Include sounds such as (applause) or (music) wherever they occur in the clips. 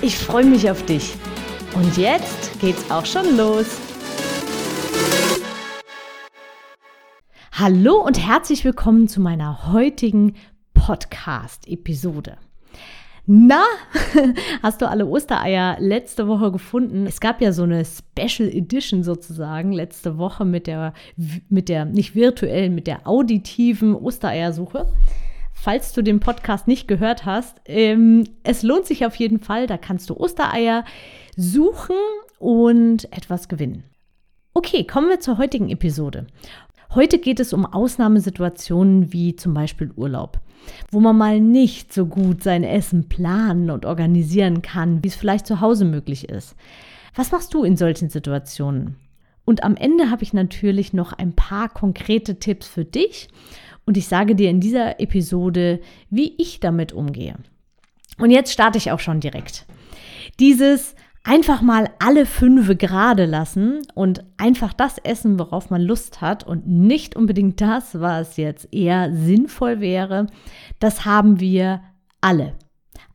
Ich freue mich auf dich. Und jetzt geht's auch schon los. Hallo und herzlich willkommen zu meiner heutigen Podcast-Episode. Na, (laughs) hast du alle Ostereier letzte Woche gefunden? Es gab ja so eine Special Edition sozusagen letzte Woche mit der, mit der, nicht virtuellen, mit der auditiven Ostereiersuche. Falls du den Podcast nicht gehört hast, ähm, es lohnt sich auf jeden Fall. Da kannst du Ostereier suchen und etwas gewinnen. Okay, kommen wir zur heutigen Episode. Heute geht es um Ausnahmesituationen wie zum Beispiel Urlaub, wo man mal nicht so gut sein Essen planen und organisieren kann, wie es vielleicht zu Hause möglich ist. Was machst du in solchen Situationen? Und am Ende habe ich natürlich noch ein paar konkrete Tipps für dich und ich sage dir in dieser Episode, wie ich damit umgehe. Und jetzt starte ich auch schon direkt. Dieses einfach mal alle Fünfe gerade lassen und einfach das essen, worauf man Lust hat und nicht unbedingt das, was jetzt eher sinnvoll wäre, das haben wir alle.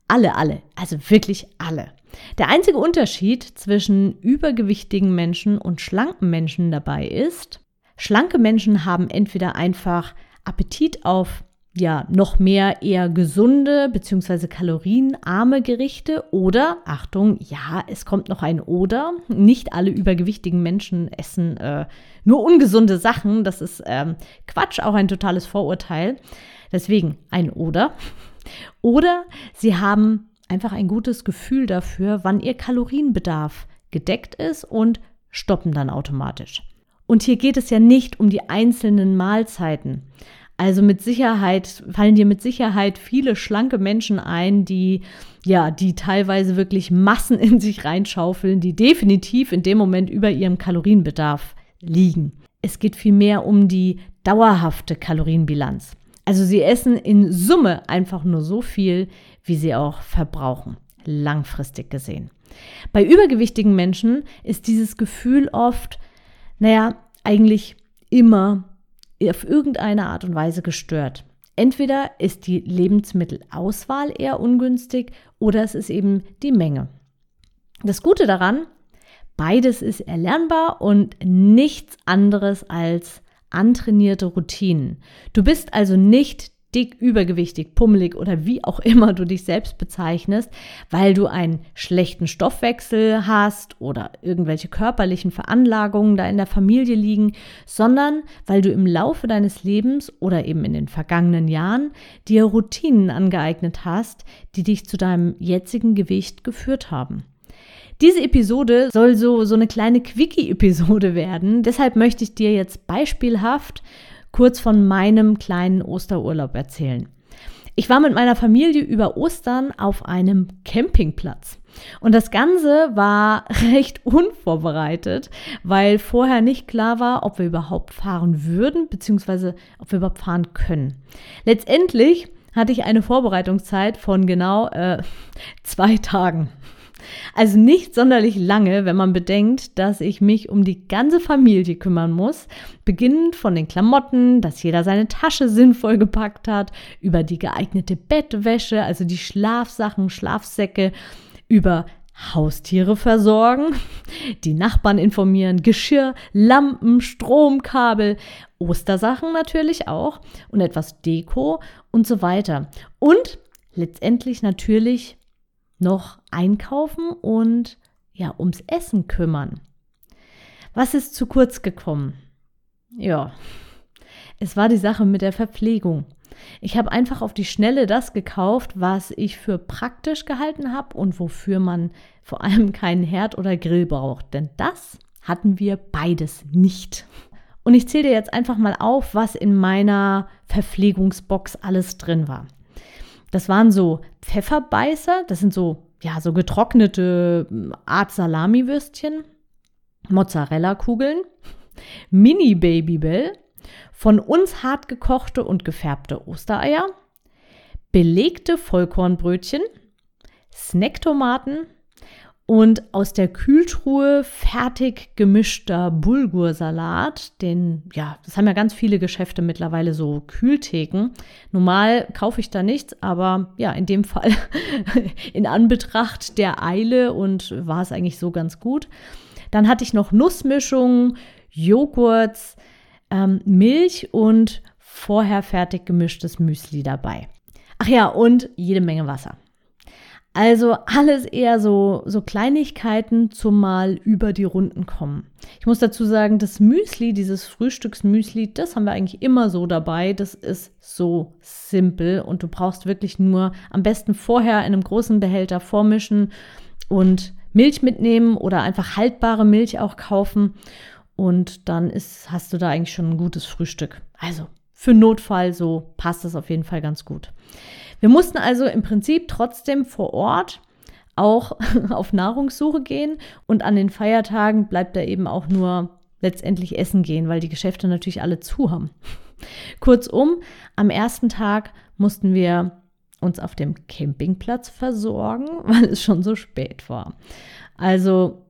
Alle, alle. Also wirklich alle. Der einzige Unterschied zwischen übergewichtigen Menschen und schlanken Menschen dabei ist, schlanke Menschen haben entweder einfach Appetit auf ja, noch mehr eher gesunde bzw. kalorienarme Gerichte oder, Achtung, ja, es kommt noch ein Oder. Nicht alle übergewichtigen Menschen essen äh, nur ungesunde Sachen. Das ist ähm, Quatsch, auch ein totales Vorurteil. Deswegen ein Oder. Oder sie haben einfach ein gutes Gefühl dafür, wann ihr Kalorienbedarf gedeckt ist und stoppen dann automatisch. Und hier geht es ja nicht um die einzelnen Mahlzeiten. Also mit Sicherheit fallen dir mit Sicherheit viele schlanke Menschen ein, die ja, die teilweise wirklich Massen in sich reinschaufeln, die definitiv in dem Moment über ihrem Kalorienbedarf liegen. Es geht vielmehr um die dauerhafte Kalorienbilanz. Also sie essen in Summe einfach nur so viel, wie sie auch verbrauchen, langfristig gesehen. Bei übergewichtigen Menschen ist dieses Gefühl oft, naja, eigentlich immer auf irgendeine Art und Weise gestört. Entweder ist die Lebensmittelauswahl eher ungünstig oder es ist eben die Menge. Das Gute daran, beides ist erlernbar und nichts anderes als antrainierte Routinen. Du bist also nicht dick, übergewichtig, pummelig oder wie auch immer du dich selbst bezeichnest, weil du einen schlechten Stoffwechsel hast oder irgendwelche körperlichen Veranlagungen da in der Familie liegen, sondern weil du im Laufe deines Lebens oder eben in den vergangenen Jahren dir Routinen angeeignet hast, die dich zu deinem jetzigen Gewicht geführt haben. Diese Episode soll so, so eine kleine Quickie-Episode werden. Deshalb möchte ich dir jetzt beispielhaft kurz von meinem kleinen Osterurlaub erzählen. Ich war mit meiner Familie über Ostern auf einem Campingplatz. Und das Ganze war (laughs) recht unvorbereitet, weil vorher nicht klar war, ob wir überhaupt fahren würden, beziehungsweise ob wir überhaupt fahren können. Letztendlich hatte ich eine Vorbereitungszeit von genau äh, (laughs) zwei Tagen. Also nicht sonderlich lange, wenn man bedenkt, dass ich mich um die ganze Familie kümmern muss, beginnend von den Klamotten, dass jeder seine Tasche sinnvoll gepackt hat, über die geeignete Bettwäsche, also die Schlafsachen, Schlafsäcke, über Haustiere versorgen, die Nachbarn informieren, Geschirr, Lampen, Stromkabel, Ostersachen natürlich auch und etwas Deko und so weiter. Und letztendlich natürlich noch einkaufen und ja, ums Essen kümmern. Was ist zu kurz gekommen? Ja, es war die Sache mit der Verpflegung. Ich habe einfach auf die Schnelle das gekauft, was ich für praktisch gehalten habe und wofür man vor allem keinen Herd oder Grill braucht. Denn das hatten wir beides nicht. Und ich zähle dir jetzt einfach mal auf, was in meiner Verpflegungsbox alles drin war. Das waren so Pfefferbeißer, das sind so ja, so getrocknete hm, Art Salamiwürstchen, Mozzarella-Kugeln, (laughs) Mini-Babybell, von uns hart gekochte und gefärbte Ostereier, belegte Vollkornbrötchen, Snacktomaten und aus der Kühltruhe fertig gemischter Bulgursalat, den, ja, das haben ja ganz viele Geschäfte mittlerweile so Kühltheken. Normal kaufe ich da nichts, aber ja, in dem Fall (laughs) in Anbetracht der Eile und war es eigentlich so ganz gut. Dann hatte ich noch Nussmischungen, Joghurts, ähm, Milch und vorher fertig gemischtes Müsli dabei. Ach ja, und jede Menge Wasser. Also alles eher so, so Kleinigkeiten zum Mal über die Runden kommen. Ich muss dazu sagen, das Müsli, dieses Frühstücksmüsli, das haben wir eigentlich immer so dabei. Das ist so simpel und du brauchst wirklich nur am besten vorher in einem großen Behälter vormischen und Milch mitnehmen oder einfach haltbare Milch auch kaufen. Und dann ist, hast du da eigentlich schon ein gutes Frühstück. Also für Notfall so passt das auf jeden Fall ganz gut. Wir mussten also im Prinzip trotzdem vor Ort auch (laughs) auf Nahrungssuche gehen und an den Feiertagen bleibt da eben auch nur letztendlich essen gehen, weil die Geschäfte natürlich alle zu haben. (laughs) Kurzum, am ersten Tag mussten wir uns auf dem Campingplatz versorgen, (laughs) weil es schon so spät war. Also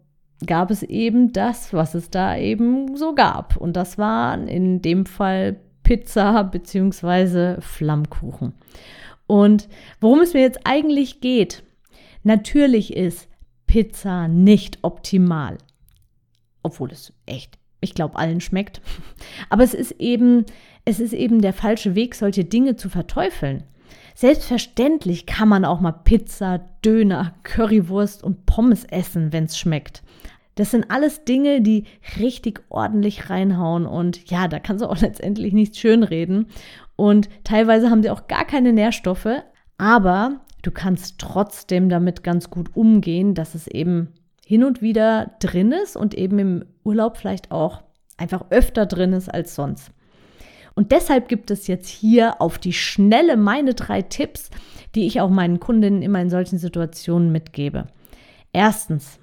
gab es eben das, was es da eben so gab. Und das waren in dem Fall Pizza bzw. Flammkuchen. Und worum es mir jetzt eigentlich geht, natürlich ist Pizza nicht optimal. Obwohl es echt, ich glaube, allen schmeckt. (laughs) Aber es ist eben, es ist eben der falsche Weg, solche Dinge zu verteufeln. Selbstverständlich kann man auch mal Pizza, Döner, Currywurst und Pommes essen, wenn es schmeckt. Das sind alles Dinge, die richtig ordentlich reinhauen und ja, da kannst du auch (laughs) letztendlich nichts schönreden. Und teilweise haben sie auch gar keine Nährstoffe, aber du kannst trotzdem damit ganz gut umgehen, dass es eben hin und wieder drin ist und eben im Urlaub vielleicht auch einfach öfter drin ist als sonst. Und deshalb gibt es jetzt hier auf die Schnelle meine drei Tipps, die ich auch meinen Kundinnen immer in solchen Situationen mitgebe. Erstens,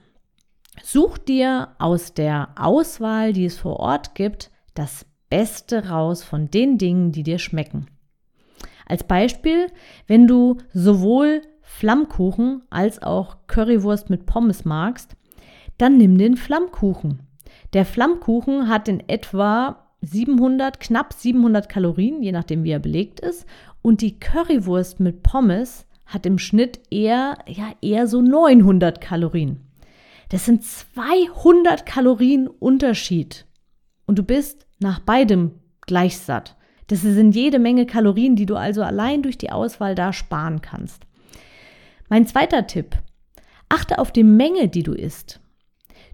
such dir aus der Auswahl, die es vor Ort gibt, das Beste raus von den Dingen, die dir schmecken. Als Beispiel, wenn du sowohl Flammkuchen als auch Currywurst mit Pommes magst, dann nimm den Flammkuchen. Der Flammkuchen hat in etwa 700, knapp 700 Kalorien, je nachdem wie er belegt ist, und die Currywurst mit Pommes hat im Schnitt eher, ja, eher so 900 Kalorien. Das sind 200 Kalorien Unterschied. Und du bist nach beidem gleich satt. Das sind jede Menge Kalorien, die du also allein durch die Auswahl da sparen kannst. Mein zweiter Tipp. Achte auf die Menge, die du isst.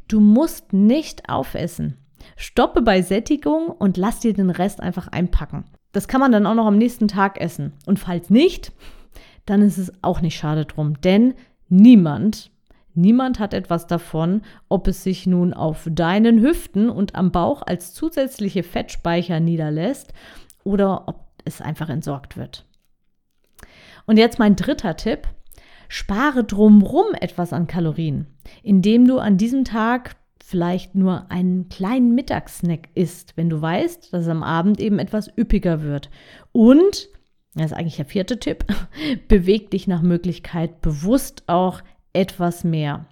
Du musst nicht aufessen. Stoppe bei Sättigung und lass dir den Rest einfach einpacken. Das kann man dann auch noch am nächsten Tag essen. Und falls nicht, dann ist es auch nicht schade drum, denn niemand Niemand hat etwas davon, ob es sich nun auf deinen Hüften und am Bauch als zusätzliche Fettspeicher niederlässt oder ob es einfach entsorgt wird. Und jetzt mein dritter Tipp. Spare drumrum etwas an Kalorien, indem du an diesem Tag vielleicht nur einen kleinen Mittagssnack isst, wenn du weißt, dass es am Abend eben etwas üppiger wird. Und, das ist eigentlich der vierte Tipp, (laughs) beweg dich nach Möglichkeit bewusst auch etwas mehr.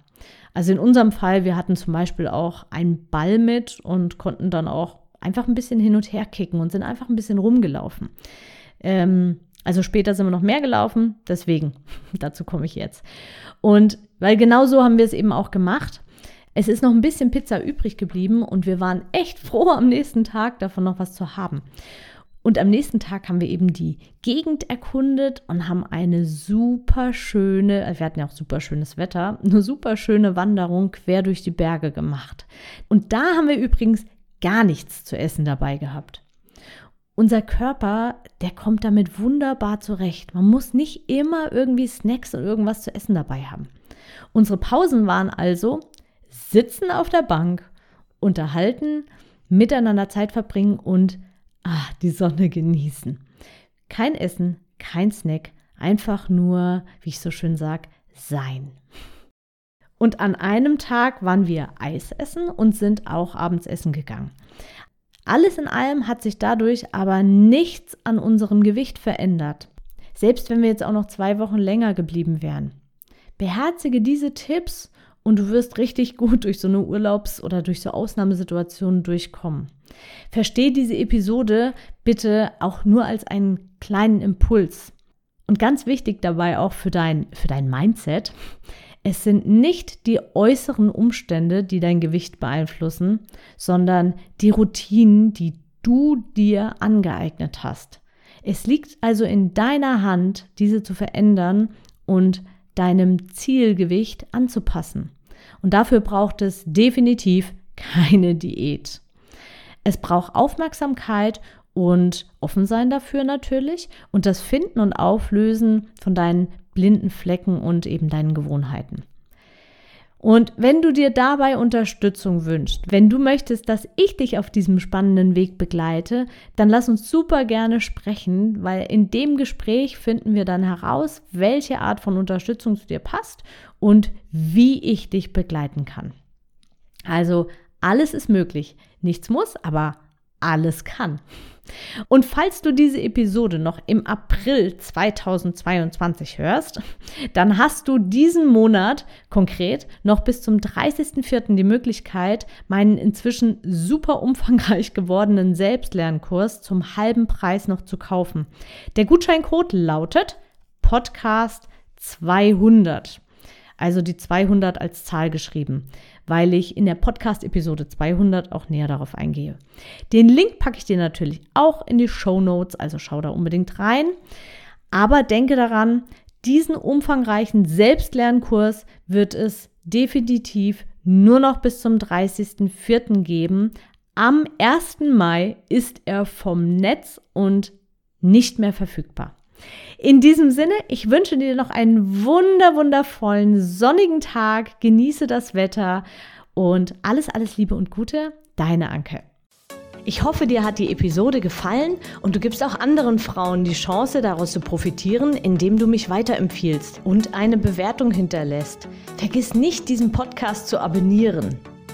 Also in unserem Fall, wir hatten zum Beispiel auch einen Ball mit und konnten dann auch einfach ein bisschen hin und her kicken und sind einfach ein bisschen rumgelaufen. Ähm, also später sind wir noch mehr gelaufen, deswegen, (laughs) dazu komme ich jetzt. Und weil genau so haben wir es eben auch gemacht. Es ist noch ein bisschen Pizza übrig geblieben und wir waren echt (laughs) froh, am nächsten Tag davon noch was zu haben. Und am nächsten Tag haben wir eben die Gegend erkundet und haben eine super schöne, äh, wir hatten ja auch super schönes Wetter, (laughs) eine super schöne Wanderung quer durch die Berge gemacht. Und da haben wir übrigens gar nichts zu essen dabei gehabt. Unser Körper, der kommt damit wunderbar zurecht. Man muss nicht immer irgendwie Snacks und irgendwas zu essen dabei haben. Unsere Pausen waren also sitzen auf der Bank, unterhalten, miteinander Zeit verbringen und ah, die Sonne genießen. Kein Essen, kein Snack, einfach nur, wie ich so schön sage, sein. Und an einem Tag waren wir Eis essen und sind auch abends essen gegangen. Alles in allem hat sich dadurch aber nichts an unserem Gewicht verändert. Selbst wenn wir jetzt auch noch zwei Wochen länger geblieben wären. Beherzige diese Tipps und du wirst richtig gut durch so eine Urlaubs- oder durch so Ausnahmesituationen durchkommen. Verstehe diese Episode bitte auch nur als einen kleinen Impuls. Und ganz wichtig dabei auch für dein, für dein Mindset, es sind nicht die äußeren Umstände, die dein Gewicht beeinflussen, sondern die Routinen, die du dir angeeignet hast. Es liegt also in deiner Hand, diese zu verändern und deinem Zielgewicht anzupassen. Und dafür braucht es definitiv keine Diät. Es braucht Aufmerksamkeit und offen sein dafür natürlich und das Finden und Auflösen von deinen blinden Flecken und eben deinen Gewohnheiten. Und wenn du dir dabei Unterstützung wünschst, wenn du möchtest, dass ich dich auf diesem spannenden Weg begleite, dann lass uns super gerne sprechen, weil in dem Gespräch finden wir dann heraus, welche Art von Unterstützung zu dir passt und wie ich dich begleiten kann. Also alles ist möglich. Nichts muss, aber alles kann. Und falls du diese Episode noch im April 2022 hörst, dann hast du diesen Monat konkret noch bis zum 30.04. die Möglichkeit, meinen inzwischen super umfangreich gewordenen Selbstlernkurs zum halben Preis noch zu kaufen. Der Gutscheincode lautet Podcast 200 also die 200 als Zahl geschrieben, weil ich in der Podcast-Episode 200 auch näher darauf eingehe. Den Link packe ich dir natürlich auch in die Show Notes, also schau da unbedingt rein. Aber denke daran, diesen umfangreichen Selbstlernkurs wird es definitiv nur noch bis zum 30.04. geben. Am 1. Mai ist er vom Netz und nicht mehr verfügbar. In diesem Sinne, ich wünsche dir noch einen wunder, wundervollen, sonnigen Tag. Genieße das Wetter und alles, alles Liebe und Gute. Deine Anke. Ich hoffe, dir hat die Episode gefallen und du gibst auch anderen Frauen die Chance, daraus zu profitieren, indem du mich weiterempfiehlst und eine Bewertung hinterlässt. Vergiss nicht, diesen Podcast zu abonnieren.